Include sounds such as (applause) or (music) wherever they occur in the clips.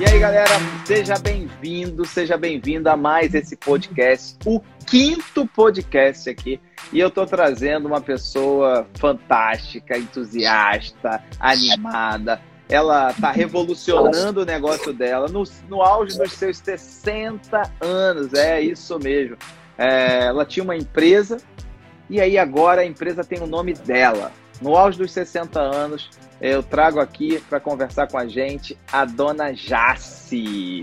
E aí, galera, seja bem-vindo, seja bem-vinda a mais esse podcast, o quinto podcast aqui. E eu tô trazendo uma pessoa fantástica, entusiasta, animada. Ela tá revolucionando o negócio dela no, no auge dos seus 60 anos, é isso mesmo. É, ela tinha uma empresa e aí agora a empresa tem o nome dela. No auge dos 60 anos, eu trago aqui para conversar com a gente a dona Jace.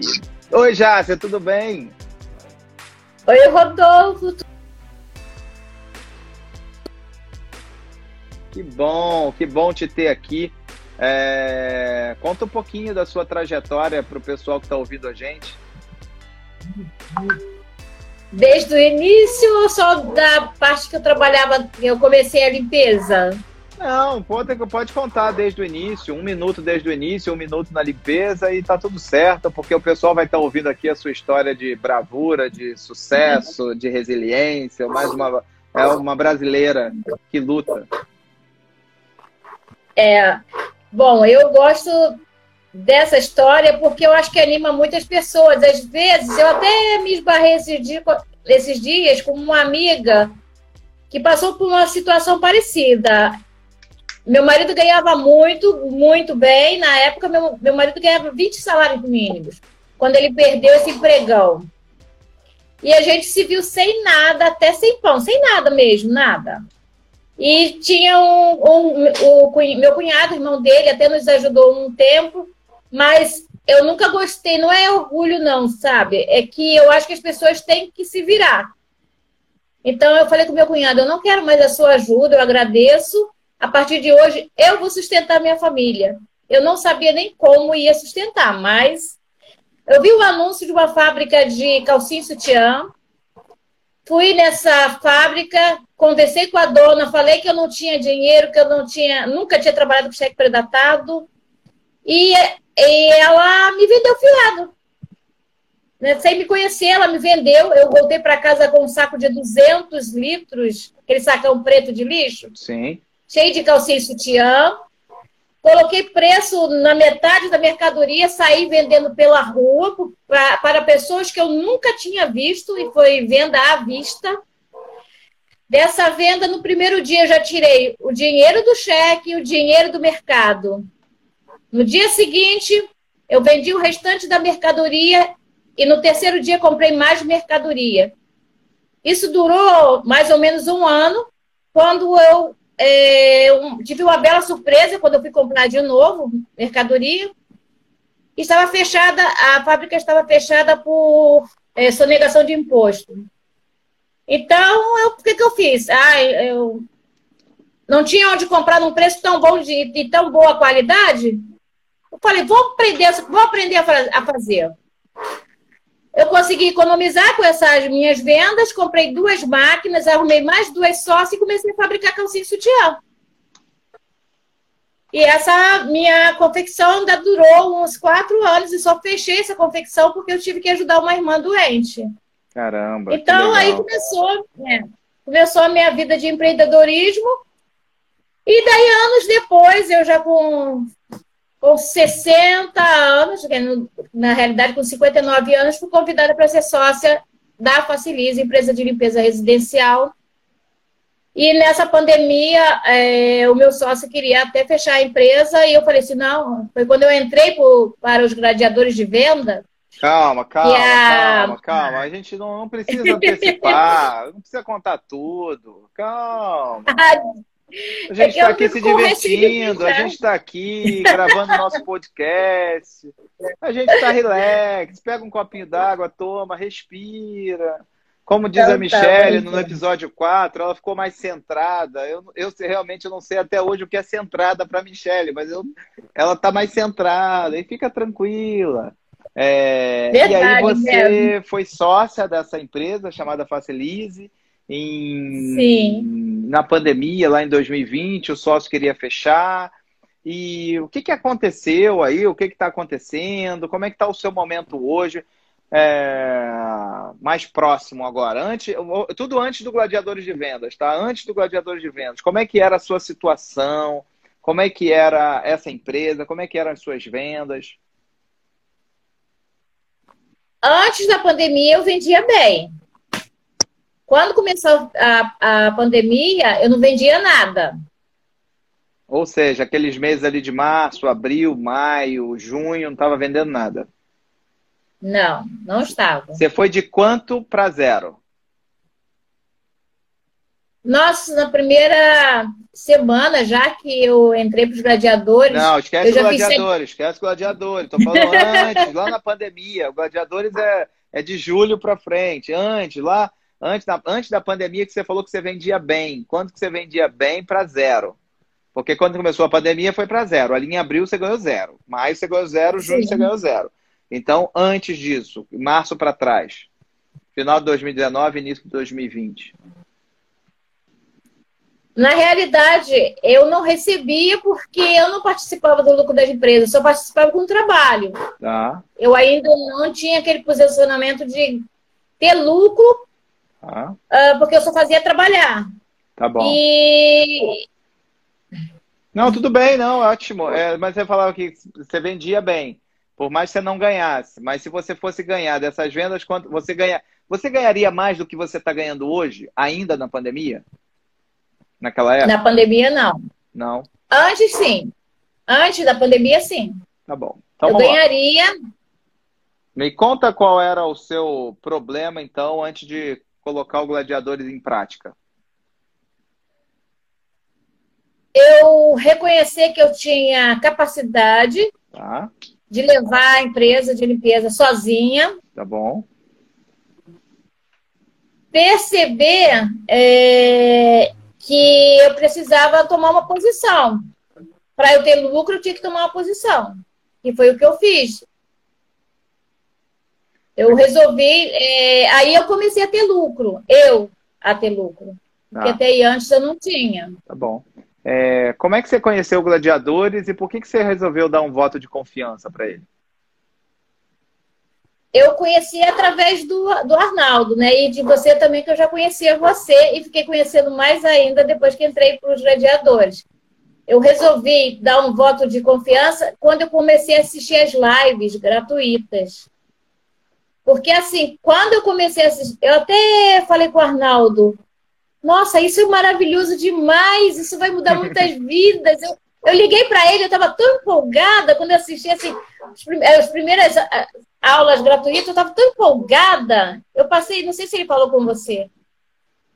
Oi, Jace, tudo bem? Oi, Rodolfo. Que bom, que bom te ter aqui. É... Conta um pouquinho da sua trajetória para o pessoal que está ouvindo a gente. Desde o início ou só da parte que eu trabalhava, eu comecei a limpeza? Não, pode, pode contar desde o início, um minuto desde o início, um minuto na limpeza e tá tudo certo, porque o pessoal vai estar tá ouvindo aqui a sua história de bravura, de sucesso, de resiliência, mais uma é uma brasileira que luta. É, bom, eu gosto dessa história porque eu acho que anima muitas pessoas. Às vezes, eu até me esbarrei esses dias, esses dias com uma amiga que passou por uma situação parecida. Meu marido ganhava muito, muito bem. Na época, meu, meu marido ganhava 20 salários mínimos, quando ele perdeu esse empregão. E a gente se viu sem nada, até sem pão, sem nada mesmo, nada. E tinha um, um o, o, meu cunhado, irmão dele, até nos ajudou um tempo, mas eu nunca gostei, não é orgulho, não, sabe? É que eu acho que as pessoas têm que se virar. Então eu falei com meu cunhado, eu não quero mais a sua ajuda, eu agradeço, a partir de hoje eu vou sustentar minha família. Eu não sabia nem como ia sustentar, mas eu vi o anúncio de uma fábrica de calcinha sutiã. Fui nessa fábrica, conversei com a dona, falei que eu não tinha dinheiro, que eu não tinha, nunca tinha trabalhado com cheque predatado. E, e ela me vendeu fiado. Né? Sem me conhecer, ela me vendeu. Eu voltei para casa com um saco de 200 litros, aquele sacão preto de lixo. Sim cheio de calcinha e sutiã. Coloquei preço na metade da mercadoria, saí vendendo pela rua para pessoas que eu nunca tinha visto e foi venda à vista. Dessa venda, no primeiro dia, já tirei o dinheiro do cheque e o dinheiro do mercado. No dia seguinte, eu vendi o restante da mercadoria e no terceiro dia comprei mais mercadoria. Isso durou mais ou menos um ano, quando eu é, tive uma bela surpresa quando eu fui comprar de novo mercadoria. Estava fechada, a fábrica estava fechada por é, sonegação de imposto. Então, o que, que eu fiz? Ah, eu não tinha onde comprar num preço tão bom de, de tão boa qualidade. Eu falei, vou aprender, vou aprender a, a fazer. Eu consegui economizar com essas minhas vendas, comprei duas máquinas, arrumei mais duas sócias e comecei a fabricar calcinha e sutiã. E essa minha confecção ainda durou uns quatro anos e só fechei essa confecção porque eu tive que ajudar uma irmã doente. Caramba. Então aí começou, né, começou a minha vida de empreendedorismo. E daí, anos depois, eu já com com 60 anos, na realidade com 59 anos, fui convidada para ser sócia da Facilize, empresa de limpeza residencial. E nessa pandemia, é, o meu sócio queria até fechar a empresa e eu falei assim, não, foi quando eu entrei por, para os gladiadores de venda. Calma, calma, a... calma, calma. A gente não, não precisa antecipar, não precisa contar tudo. Calma. (laughs) A gente está é aqui se divertindo, a gente está aqui (laughs) gravando nosso podcast. A gente está relax, pega um copinho d'água, toma, respira. Como diz a Michelle no episódio 4, ela ficou mais centrada. Eu, eu realmente não sei até hoje o que é centrada para Michelle, mas eu, ela está mais centrada e fica tranquila. É, Verdade, e aí você mesmo. foi sócia dessa empresa chamada Facilize em, Sim. na pandemia, lá em 2020, o sócio queria fechar. E o que, que aconteceu aí? O que está acontecendo? Como é que está o seu momento hoje? É, mais próximo agora, antes, tudo antes do Gladiadores de Vendas, tá? Antes do Gladiadores de Vendas, como é que era a sua situação? Como é que era essa empresa? Como é que eram as suas vendas? Antes da pandemia, eu vendia bem. Quando começou a, a pandemia, eu não vendia nada. Ou seja, aqueles meses ali de março, abril, maio, junho, não estava vendendo nada. Não, não estava. Você foi de quanto para zero? Nossa, na primeira semana, já que eu entrei para os gladiadores. Não, esquece os gladiadores, esquece os gladiadores. Estou falando (laughs) antes, lá na pandemia. O gladiadores é, é de julho para frente. Antes, lá, antes da, antes da pandemia, que você falou que você vendia bem. Quanto que você vendia bem para zero? Porque quando começou a pandemia foi para zero. Ali em abril você ganhou zero. Maio você ganhou zero, junho Sim. você ganhou zero. Então, antes disso, março para trás, final de 2019, início de 2020. Na realidade, eu não recebia porque eu não participava do lucro das empresas, só participava com o trabalho. Tá. Eu ainda não tinha aquele posicionamento de ter lucro, tá. uh, porque eu só fazia trabalhar. Tá bom. E. Não, tudo bem, não, ótimo. É, mas você falava que você vendia bem, por mais que você não ganhasse. Mas se você fosse ganhar dessas vendas, quanto você ganha, você ganharia mais do que você está ganhando hoje, ainda na pandemia? naquela época? Na pandemia, não. Não. Antes, sim. Antes da pandemia, sim. Tá bom. Então, eu ganharia. Lá. Me conta qual era o seu problema, então, antes de colocar o Gladiadores em prática. Eu reconhecer que eu tinha capacidade tá. de levar a empresa de limpeza sozinha. Tá bom. Perceber é, que eu precisava tomar uma posição. Para eu ter lucro, eu tinha que tomar uma posição. E foi o que eu fiz. Eu resolvi. É, aí eu comecei a ter lucro. Eu a ter lucro. Porque ah. até aí antes eu não tinha. Tá bom. É, como é que você conheceu o Gladiadores e por que, que você resolveu dar um voto de confiança para ele? eu conheci através do, do Arnaldo, né? E de você também, que eu já conhecia você e fiquei conhecendo mais ainda depois que entrei para os gladiadores. Eu resolvi dar um voto de confiança quando eu comecei a assistir as lives gratuitas. Porque, assim, quando eu comecei a assistir, eu até falei com o Arnaldo, nossa, isso é maravilhoso demais, isso vai mudar muitas (laughs) vidas. Eu, eu liguei para ele, eu estava tão empolgada quando eu assisti assim, as primeiras aulas gratuitas, eu estava tão empolgada. Eu passei, não sei se ele falou com você.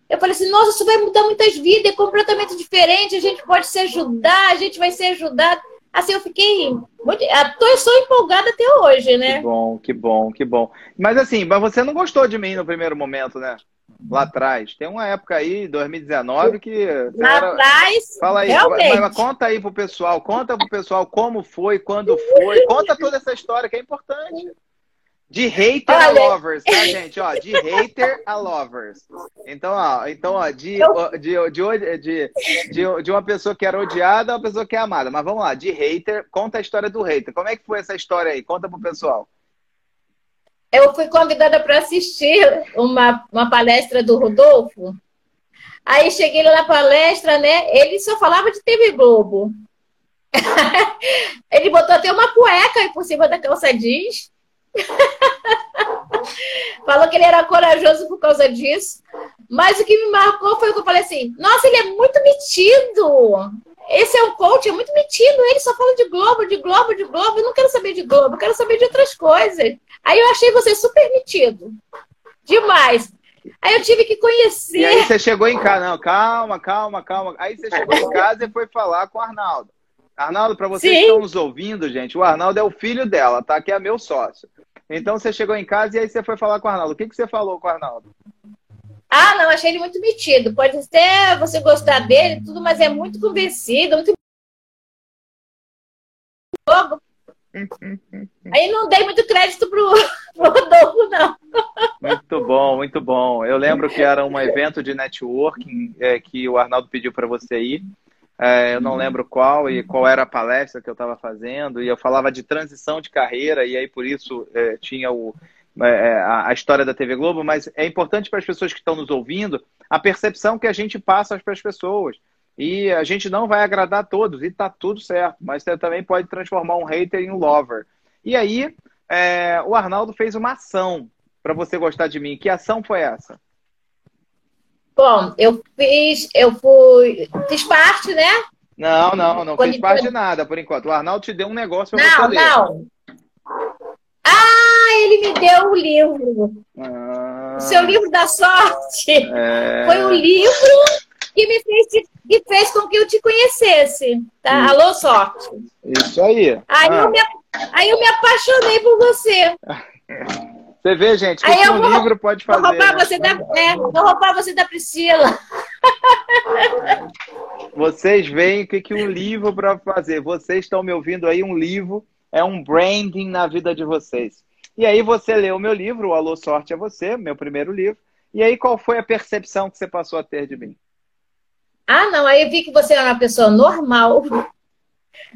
Eu falei assim, nossa, isso vai mudar muitas vidas, é completamente diferente, a gente pode se ajudar, a gente vai ser ajudado. Assim, eu fiquei muito. Eu sou empolgada até hoje, né? Que bom, que bom, que bom. Mas assim, mas você não gostou de mim no primeiro momento, né? Lá atrás. Tem uma época aí, 2019, que. Lá era... atrás. Fala aí, realmente. Mas, conta aí pro pessoal, conta pro pessoal como foi, quando foi. Conta toda essa história que é importante. De hater Olha... a lovers, tá, gente? Ó, de hater a lovers. Então, ó, então, ó, de, de, de, de, de, de uma pessoa que era odiada a uma pessoa que é amada. Mas vamos lá, de hater, conta a história do hater. Como é que foi essa história aí? Conta pro pessoal. Eu fui convidada para assistir uma, uma palestra do Rodolfo. Aí cheguei lá na palestra, né? Ele só falava de TV Globo. (laughs) Ele botou até uma cueca aí por cima da calça jeans. (laughs) Falou que ele era corajoso por causa disso. Mas o que me marcou foi o que eu falei assim: nossa, ele é muito metido. Esse é um coach, é muito metido. Ele só fala de Globo, de Globo, de Globo. Eu não quero saber de Globo, eu quero saber de outras coisas. Aí eu achei você super metido. Demais. Aí eu tive que conhecer. E aí você chegou em casa, não, calma, calma, calma. Aí você chegou em casa e foi falar com o Arnaldo. Arnaldo, para vocês Sim. que estão nos ouvindo, gente, o Arnaldo é o filho dela, tá? Que é meu sócio. Então você chegou em casa e aí você foi falar com o Arnaldo. O que, que você falou com o Arnaldo? Ah, não, achei ele muito metido. Pode até você gostar dele, tudo, mas é muito convencido, muito. (laughs) Aí não dei muito crédito pro, (laughs) pro Rodolfo, não. Muito bom, muito bom. Eu lembro que era um evento de networking é, que o Arnaldo pediu para você ir. É, eu não lembro qual e qual era a palestra que eu estava fazendo, e eu falava de transição de carreira, e aí por isso é, tinha o, é, é, a, a, história da TV Globo, mas é importante para as pessoas que estão nos ouvindo a percepção que a gente passa para as pessoas. E a gente não vai agradar a todos, e tá tudo certo. Mas você também pode transformar um hater em um lover. E aí, é, o Arnaldo fez uma ação para você gostar de mim. Que ação foi essa? Bom, eu fiz, eu fui, fiz parte, né? Não, não, não Quando fiz parte de nada por enquanto. O Arnaldo te deu um negócio para você ler. Não, não. Ah, ele me deu o um livro. Ah, o seu livro da sorte. É... Foi um livro que me fez, que fez com que eu te conhecesse. Tá? Isso. Alô, sorte. Isso aí. Aí, ah. eu me, aí eu me apaixonei por você. (laughs) Você vê, gente, que um vou, livro pode fazer. Vou roubar, né? você da, é, vou roubar você da Priscila. Vocês veem o que, que um livro para fazer. Vocês estão me ouvindo aí, um livro é um branding na vida de vocês. E aí você leu o meu livro, o Alô Sorte é Você, meu primeiro livro. E aí qual foi a percepção que você passou a ter de mim? Ah, não, aí eu vi que você era uma pessoa normal.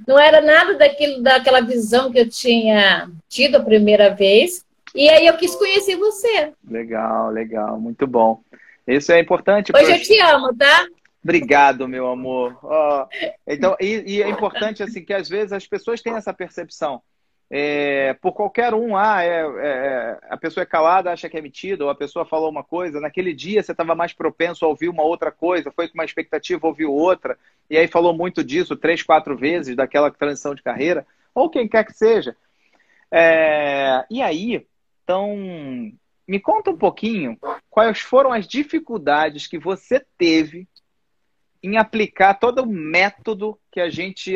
Não era nada daquilo, daquela visão que eu tinha tido a primeira vez. E aí eu quis conhecer você. Legal, legal, muito bom. Isso é importante. Hoje eu te amo, tá? Obrigado, meu amor. Oh, então, e, e, é importante assim que às vezes as pessoas têm essa percepção. É, por qualquer um, ah, é, é, a pessoa é calada, acha que é metida, ou a pessoa falou uma coisa, naquele dia você estava mais propenso a ouvir uma outra coisa, foi com uma expectativa, ouviu outra, e aí falou muito disso três, quatro vezes, daquela transição de carreira, ou quem quer que seja. É, e aí, então, me conta um pouquinho quais foram as dificuldades que você teve em aplicar todo o método que a gente,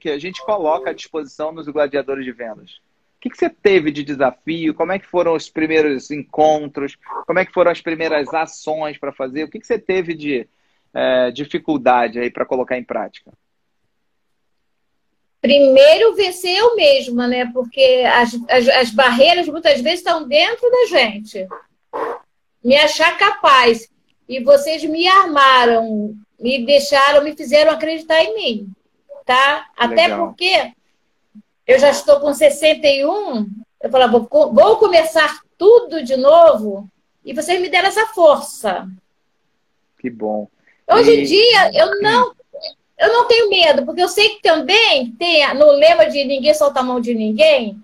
que a gente coloca à disposição nos gladiadores de vendas. O que, que você teve de desafio? Como é que foram os primeiros encontros? Como é que foram as primeiras ações para fazer? O que, que você teve de é, dificuldade aí para colocar em prática? Primeiro vencer eu mesma, né? Porque as, as, as, barreiras muitas vezes estão dentro da gente. Me achar capaz. E vocês me armaram, me deixaram, me fizeram acreditar em mim. Tá? Até Legal. porque eu já estou com 61, eu falava, vou, vou começar tudo de novo, e vocês me deram essa força. Que bom. Hoje e... em dia, eu não eu não tenho medo, porque eu sei que também tem no lema de ninguém solta a mão de ninguém.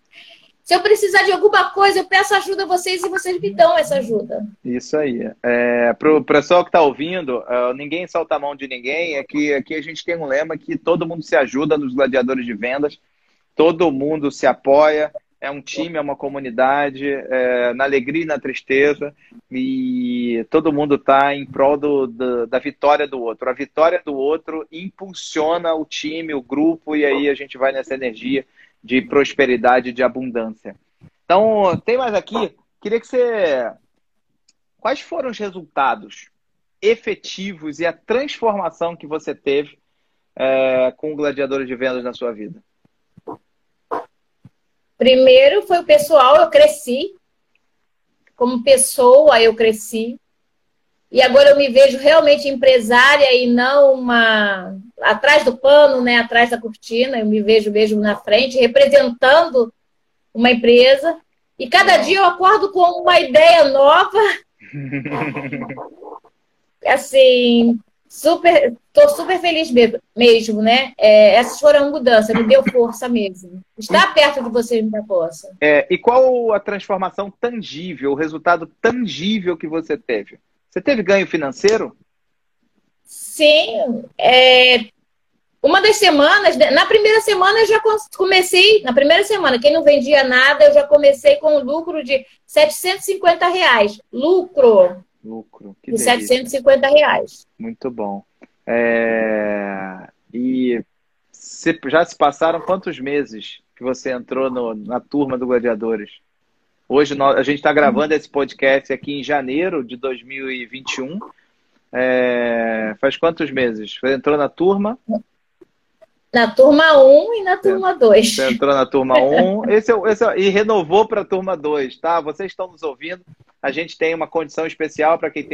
Se eu precisar de alguma coisa, eu peço ajuda a vocês e vocês me dão essa ajuda. Isso aí. É, Para o pessoal que está ouvindo, uh, ninguém solta a mão de ninguém. É que aqui a gente tem um lema que todo mundo se ajuda nos gladiadores de vendas, todo mundo se apoia, é um time, é uma comunidade, é, na alegria e na tristeza, e todo mundo está em prol do, do, da vitória do outro. A vitória do outro impulsiona o time, o grupo, e aí a gente vai nessa energia de prosperidade, de abundância. Então, tem mais aqui. Queria que você. Quais foram os resultados efetivos e a transformação que você teve é, com o Gladiadores de Vendas na sua vida? Primeiro foi o pessoal, eu cresci. Como pessoa, eu cresci. E agora eu me vejo realmente empresária e não uma atrás do pano, né, atrás da cortina. Eu me vejo mesmo na frente, representando uma empresa. E cada dia eu acordo com uma ideia nova. (laughs) assim, super, tô super feliz mesmo, né? É, essas foram mudanças, me deu força mesmo. Estar perto de você me dá força. É, e qual a transformação tangível, o resultado tangível que você teve? Você teve ganho financeiro? Sim. É, uma das semanas, na primeira semana eu já comecei, na primeira semana, quem não vendia nada, eu já comecei com um lucro de 750 reais. Lucro. Lucro. Que de delícia. 750 reais. Muito bom. É... E se, já se passaram quantos meses que você entrou no, na turma do Gladiadores? Hoje nós, a gente está gravando esse podcast aqui em janeiro de 2021. É... Faz quantos meses? Você entrou na turma? Na turma 1 e na turma 2. Você entrou na turma 1 esse é, esse é, e renovou para a turma 2, tá? Vocês estão nos ouvindo. A gente tem uma condição especial para quem,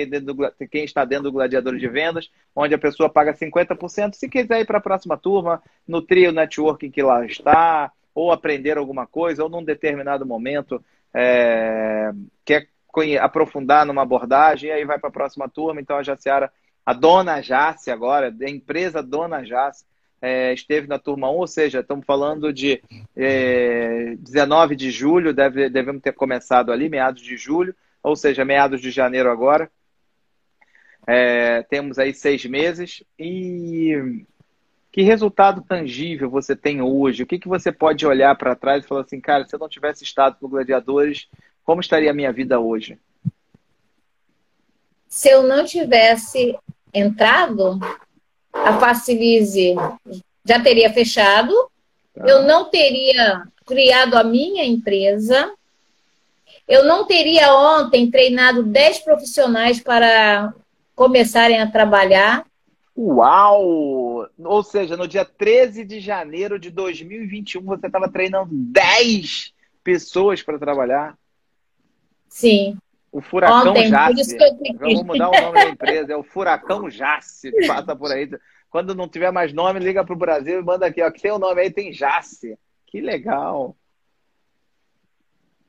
quem, está dentro do Gladiador de Vendas, onde a pessoa paga 50%. Se quiser ir para a próxima turma, nutrir o networking que lá está, ou aprender alguma coisa, ou num determinado momento é, quer aprofundar numa abordagem, e aí vai para a próxima turma. Então a Jaciara A dona Jace agora, a empresa Dona Jace, é, esteve na turma 1, ou seja, estamos falando de é, 19 de julho, deve, devemos ter começado ali, meados de julho, ou seja, meados de janeiro agora. É, temos aí seis meses. E que resultado tangível você tem hoje? O que, que você pode olhar para trás e falar assim, cara, se eu não tivesse estado no Gladiadores, como estaria a minha vida hoje? Se eu não tivesse entrado, a Facilize já teria fechado, tá. eu não teria criado a minha empresa, eu não teria ontem treinado 10 profissionais para começarem a trabalhar. Uau! Ou seja, no dia 13 de janeiro de 2021, você estava treinando 10 pessoas para trabalhar? Sim. O Furacão Ontem, Jace. Vamos mudar o nome da empresa, é o Furacão Jace. Passa por aí. Quando não tiver mais nome, liga para o Brasil e manda aqui, ó, que tem o nome aí, tem Jace. Que legal.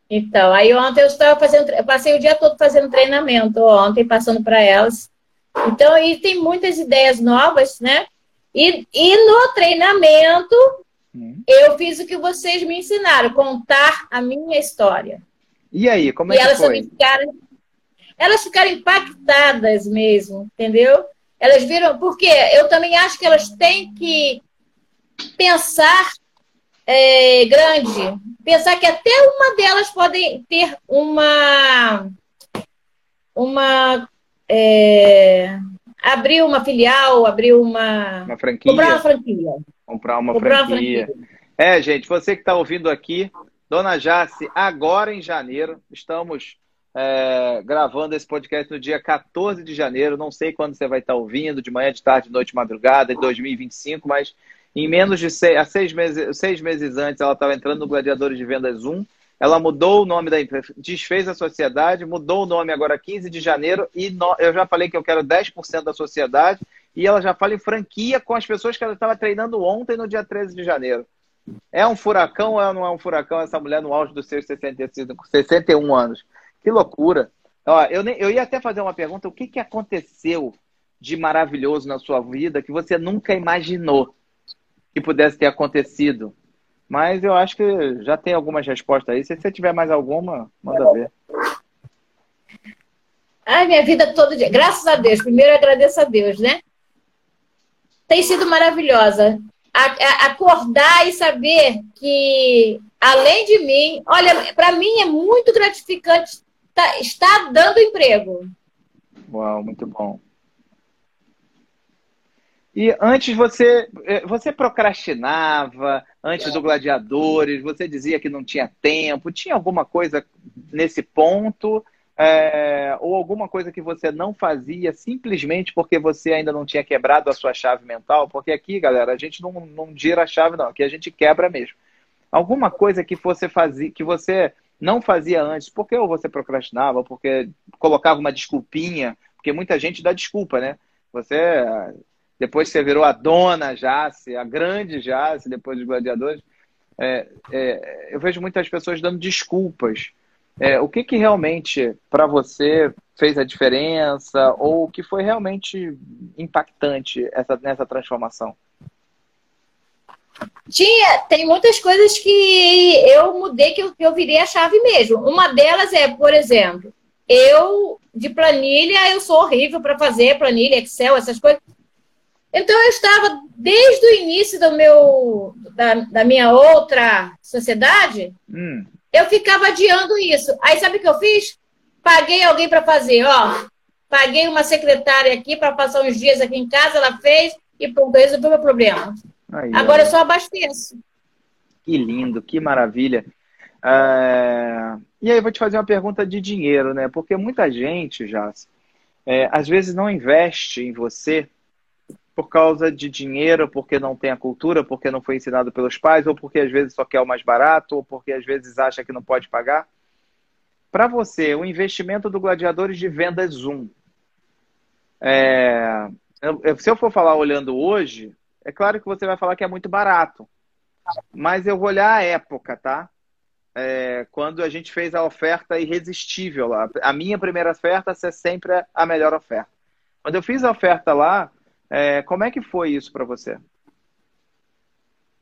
Então, aí ontem eu estava fazendo, eu passei o dia todo fazendo treinamento ontem, passando para elas. Então, aí tem muitas ideias novas, né? E, e no treinamento, hum. eu fiz o que vocês me ensinaram, contar a minha história. E aí, como é e que elas foi? Ficaram, elas ficaram impactadas mesmo, entendeu? Elas viram, porque eu também acho que elas têm que pensar é, grande, pensar que até uma delas pode ter uma uma é, abrir uma filial, abrir uma, uma franquia. Comprar uma franquia. Comprar uma, Comprar franquia. uma franquia. É, gente, você que está ouvindo aqui, Dona Jace, agora em janeiro, estamos é, gravando esse podcast no dia 14 de janeiro. Não sei quando você vai estar ouvindo, de manhã, de tarde, de noite, de madrugada, de 2025, mas em menos de seis, seis, meses, seis meses antes, ela estava entrando no Gladiadores de Vendas 1. Ela mudou o nome da empresa, desfez a sociedade, mudou o nome agora 15 de janeiro e no, eu já falei que eu quero 10% da sociedade e ela já fala em franquia com as pessoas que ela estava treinando ontem no dia 13 de janeiro. É um furacão ou não é um furacão essa mulher no auge dos seus 65, 61 anos? Que loucura. Ó, eu, nem, eu ia até fazer uma pergunta: o que, que aconteceu de maravilhoso na sua vida que você nunca imaginou que pudesse ter acontecido? Mas eu acho que já tem algumas respostas aí. Se você tiver mais alguma, manda ver. Ai, minha vida todo dia. Graças a Deus. Primeiro eu agradeço a Deus, né? Tem sido maravilhosa. acordar e saber que, além de mim, olha, para mim é muito gratificante tá, estar dando emprego. Uau, muito bom. E antes você, eh, você procrastinava, antes do Gladiadores, você dizia que não tinha tempo. Tinha alguma coisa nesse ponto? É, ou alguma coisa que você não fazia simplesmente porque você ainda não tinha quebrado a sua chave mental? Porque aqui, galera, a gente não, não gira a chave, não. Aqui a gente quebra mesmo. Alguma coisa que você fazia, que você não fazia antes, porque ou você procrastinava, porque colocava uma desculpinha, porque muita gente dá desculpa, né? Você depois você virou a dona Jace, a grande Jace, depois dos gladiadores. É, é, eu vejo muitas pessoas dando desculpas. É, o que, que realmente para você fez a diferença ou o que foi realmente impactante essa, nessa transformação? Tinha, tem muitas coisas que eu mudei que eu, que eu virei a chave mesmo. Uma delas é, por exemplo, eu de planilha eu sou horrível para fazer planilha, Excel, essas coisas. Então eu estava desde o início do meu da, da minha outra sociedade, hum. eu ficava adiando isso. Aí sabe o que eu fiz? Paguei alguém para fazer, ó. Paguei uma secretária aqui para passar uns dias aqui em casa, ela fez e pronto, resolveu meu problema. Aí, Agora ó. eu só abasteço. Que lindo, que maravilha. É... E aí eu vou te fazer uma pergunta de dinheiro, né? Porque muita gente, já é, às vezes não investe em você por causa de dinheiro, porque não tem a cultura, porque não foi ensinado pelos pais, ou porque às vezes só quer o mais barato, ou porque às vezes acha que não pode pagar. Para você, o investimento do Gladiadores de Vendas Zoom. É... Se eu for falar olhando hoje, é claro que você vai falar que é muito barato. Mas eu vou olhar a época, tá? É, quando a gente fez a oferta irresistível lá. A minha primeira oferta é sempre a melhor oferta. Quando eu fiz a oferta lá, é, como é que foi isso para você?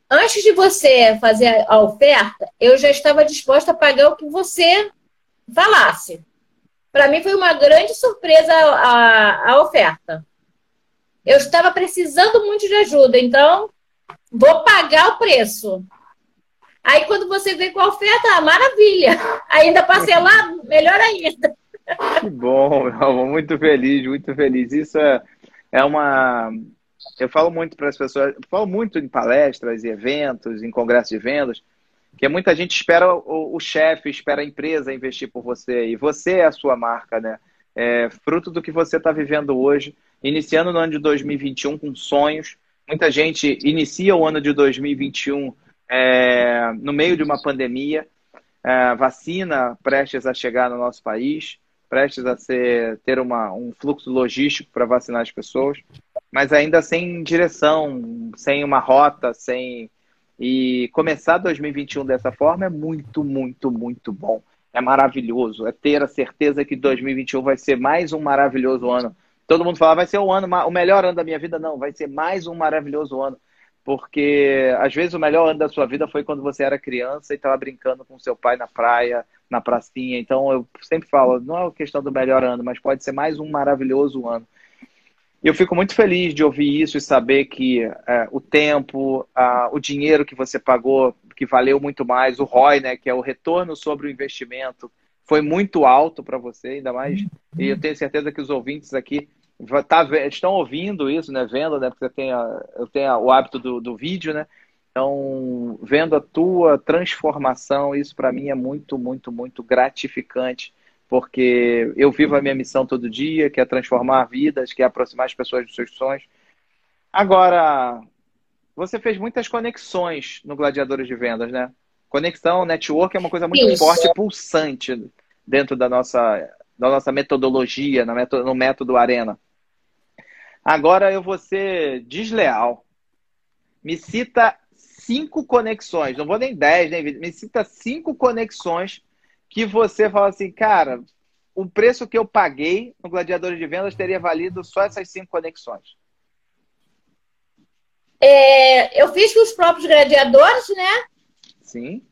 Antes de você fazer a oferta, eu já estava disposta a pagar o que você falasse. Para mim foi uma grande surpresa a, a oferta. Eu estava precisando muito de ajuda, então vou pagar o preço. Aí quando você vem com a oferta, ah, maravilha! (laughs) Ainda parcelado, melhor ainda. (laughs) Que bom, (laughs) muito feliz, muito feliz. Isso é, é uma. Eu falo muito para as pessoas, falo muito em palestras e eventos, em congressos de vendas, que muita gente espera o, o chefe, espera a empresa investir por você, e você é a sua marca, né? É fruto do que você está vivendo hoje, iniciando no ano de 2021 com sonhos. Muita gente inicia o ano de 2021 é, no meio de uma pandemia, é, vacina prestes a chegar no nosso país, prestes a ser, ter uma, um fluxo logístico para vacinar as pessoas, mas ainda sem direção, sem uma rota, sem. E começar 2021 dessa forma é muito, muito, muito bom. É maravilhoso. É ter a certeza que 2021 vai ser mais um maravilhoso ano. Todo mundo fala, vai ser o ano, o melhor ano da minha vida. Não, vai ser mais um maravilhoso ano porque às vezes o melhor ano da sua vida foi quando você era criança e estava brincando com seu pai na praia, na pracinha. Então eu sempre falo, não é uma questão do melhor ano, mas pode ser mais um maravilhoso ano. Eu fico muito feliz de ouvir isso e saber que é, o tempo, a, o dinheiro que você pagou, que valeu muito mais, o ROI, né, que é o retorno sobre o investimento, foi muito alto para você, ainda mais. E eu tenho certeza que os ouvintes aqui tá, estão ouvindo isso, né? Vendo, né? Porque tem a, eu tenho o hábito do, do vídeo, né? Então, vendo a tua transformação, isso para mim é muito, muito, muito gratificante, porque eu vivo a minha missão todo dia, que é transformar vidas, que é aproximar as pessoas dos seus sonhos. Agora, você fez muitas conexões no Gladiadores de Vendas, né? Conexão, network é uma coisa muito isso. forte, pulsante dentro da nossa, da nossa metodologia, no método Arena. Agora eu vou ser desleal. Me cita cinco conexões, não vou nem dez, nem me cita cinco conexões que você fala assim, cara, o preço que eu paguei no Gladiadores de Vendas teria valido só essas cinco conexões. É, eu fiz com os próprios gladiadores, né? Sim.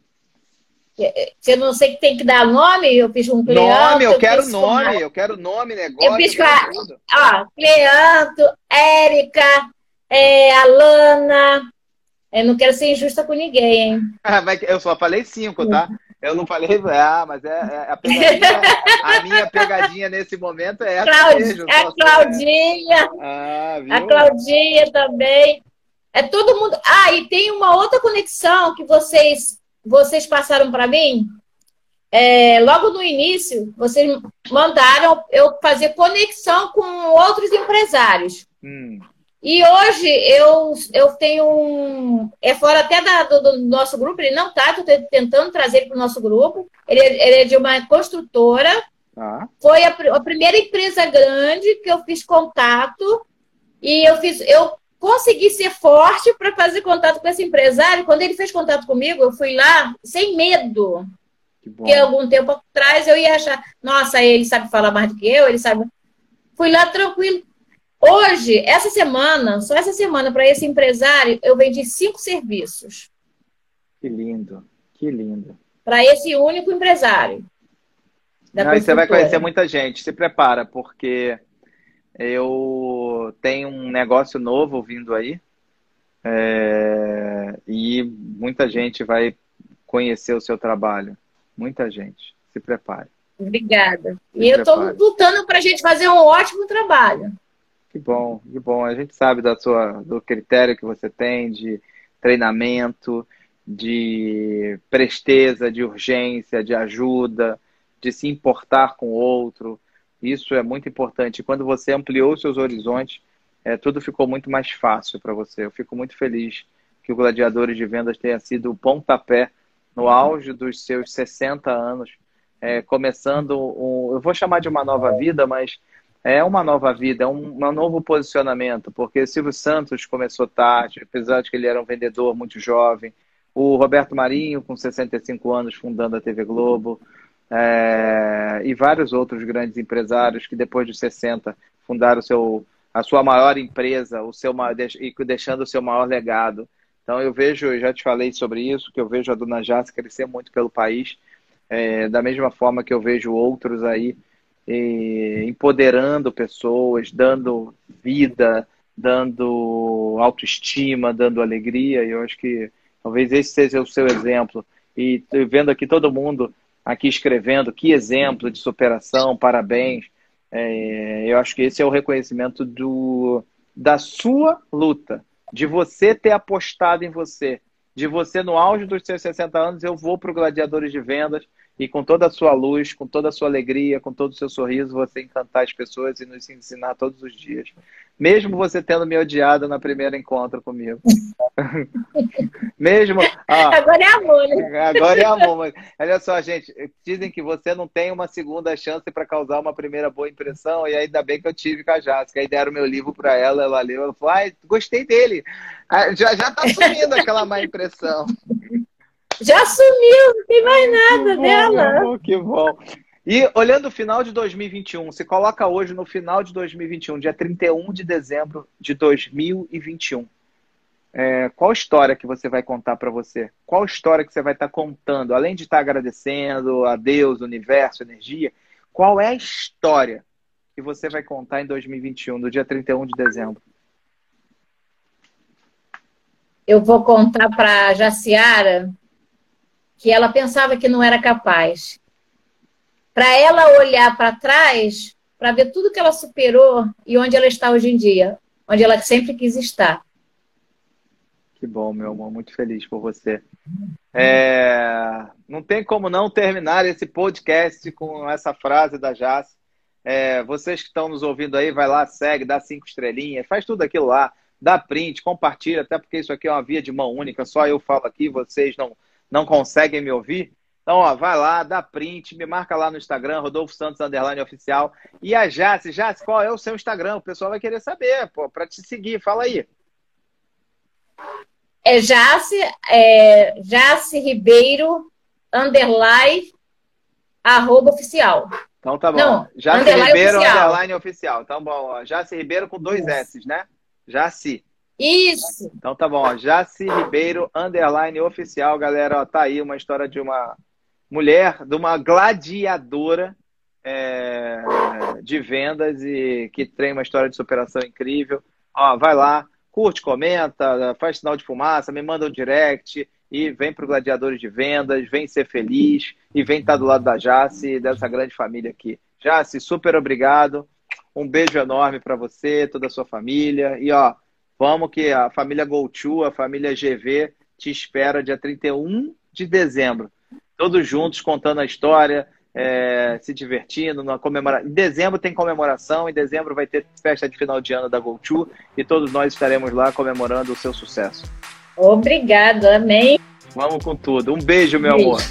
Você não sei que tem que dar nome, eu fiz um Cleanto. Nome, eu, quero nome, eu quero nome, negócio. Eu fiz com a, ó, Cleanto, Érica, é, Alana. Eu não quero ser injusta com ninguém, hein? (laughs) Ah, eu só falei cinco, tá? Eu não falei, (laughs) ah, mas é, é a, pegadinha, a minha pegadinha nesse momento é essa Claudi mesmo. A Claudinha. Ah, a Claudinha também. É todo mundo. Ah, e tem uma outra conexão que vocês vocês passaram para mim, é, logo no início, vocês mandaram eu fazer conexão com outros empresários. Hum. E hoje eu, eu tenho um. É fora até da, do, do, nosso grupo, ele não está, estou tentando trazer para o nosso grupo. Ele, é, ele, é de uma construtora. Ah. Foi a, a, primeira empresa grande que eu fiz contato. E eu fiz, eu consegui ser forte para fazer contato com esse empresário. Quando ele fez contato comigo, eu fui lá sem medo. Que Porque algum tempo atrás eu ia achar, nossa, ele sabe falar mais do que eu, ele sabe. Fui lá tranquilo. Hoje, essa semana, só essa semana, para esse empresário, eu vendi cinco serviços. Que lindo, que lindo. Para esse único empresário. Não, você vai conhecer muita gente. Se prepara, porque eu tenho um negócio novo vindo aí. É, e muita gente vai conhecer o seu trabalho. Muita gente. Se prepare. Obrigada. Se e eu estou lutando para a gente fazer um ótimo trabalho. Que bom, que bom. A gente sabe da sua, do critério que você tem de treinamento, de presteza, de urgência, de ajuda, de se importar com o outro. Isso é muito importante. Quando você ampliou seus horizontes, é, tudo ficou muito mais fácil para você. Eu fico muito feliz que o Gladiadores de Vendas tenha sido o pontapé no auge dos seus 60 anos, é, começando, um, eu vou chamar de uma nova vida, mas é uma nova vida, é um, um novo posicionamento, porque Silvio Santos começou tarde, apesar de que ele era um vendedor muito jovem, o Roberto Marinho, com 65 anos, fundando a TV Globo, é, e vários outros grandes empresários que depois de 60 fundar o seu, a sua maior empresa, o seu e deixando o seu maior legado. Então eu vejo, eu já te falei sobre isso, que eu vejo a Dona Jace crescer muito pelo país, é, da mesma forma que eu vejo outros aí empoderando pessoas, dando vida, dando autoestima, dando alegria. E eu acho que talvez esse seja o seu exemplo. E vendo aqui todo mundo aqui escrevendo, que exemplo de superação, parabéns. É, eu acho que esse é o reconhecimento do, da sua luta, de você ter apostado em você, de você no auge dos seus 60 anos, eu vou para o Gladiadores de Vendas, e com toda a sua luz, com toda a sua alegria, com todo o seu sorriso, você encantar as pessoas e nos ensinar todos os dias. Mesmo você tendo me odiado na primeira encontro comigo. (laughs) Mesmo. agora é amor, né? Agora é amor. Mas, olha só, gente, dizem que você não tem uma segunda chance para causar uma primeira boa impressão, e ainda bem que eu tive com a Jássica. Aí deram meu livro para ela, ela leu, ela falou: ai, gostei dele. Ah, já, já tá sumindo aquela má impressão. Já sumiu, não tem mais nada que dela. Bom, que bom. E olhando o final de 2021, se coloca hoje no final de 2021, dia 31 de dezembro de 2021. É, qual história que você vai contar para você? Qual história que você vai estar tá contando? Além de estar tá agradecendo a Deus, universo, energia, qual é a história que você vai contar em 2021, no dia 31 de dezembro? Eu vou contar para a Jaciara que ela pensava que não era capaz. Para ela olhar para trás, para ver tudo que ela superou e onde ela está hoje em dia, onde ela sempre quis estar. Que bom, meu amor, muito feliz por você. É... Não tem como não terminar esse podcast com essa frase da Jace. É... Vocês que estão nos ouvindo aí, vai lá, segue, dá cinco estrelinhas, faz tudo aquilo lá, dá print, compartilha, até porque isso aqui é uma via de mão única, só eu falo aqui, vocês não não conseguem me ouvir, então, ó, vai lá, dá print, me marca lá no Instagram, Rodolfo Santos Underline Oficial. E a Jace, Jace, qual é o seu Instagram? O pessoal vai querer saber, pô, para te seguir. Fala aí. É Jace, é Jace Ribeiro, underline, arroba oficial. Então tá bom. Não, Jace underline Ribeiro, oficial. underline oficial. Então bom, ó, Jace Ribeiro com dois S, né? Jace. Isso. Então tá bom, ó. Jaci Ribeiro, underline oficial, galera. Ó, tá aí uma história de uma mulher, de uma gladiadora é, de vendas e que tem uma história de superação incrível. Ó, vai lá, curte, comenta, faz sinal de fumaça, me manda um direct e vem para o Gladiadores de Vendas, vem ser feliz e vem estar tá do lado da Jace, dessa grande família aqui. Jace, super obrigado. Um beijo enorme para você, toda a sua família. E ó, Vamos que a família GoTo, a família GV, te espera dia 31 de dezembro. Todos juntos contando a história, é, se divertindo, na comemoração. Em dezembro tem comemoração, em dezembro vai ter festa de final de ano da GoTo e todos nós estaremos lá comemorando o seu sucesso. Obrigado, amém. Vamos com tudo. Um beijo, meu beijo. amor.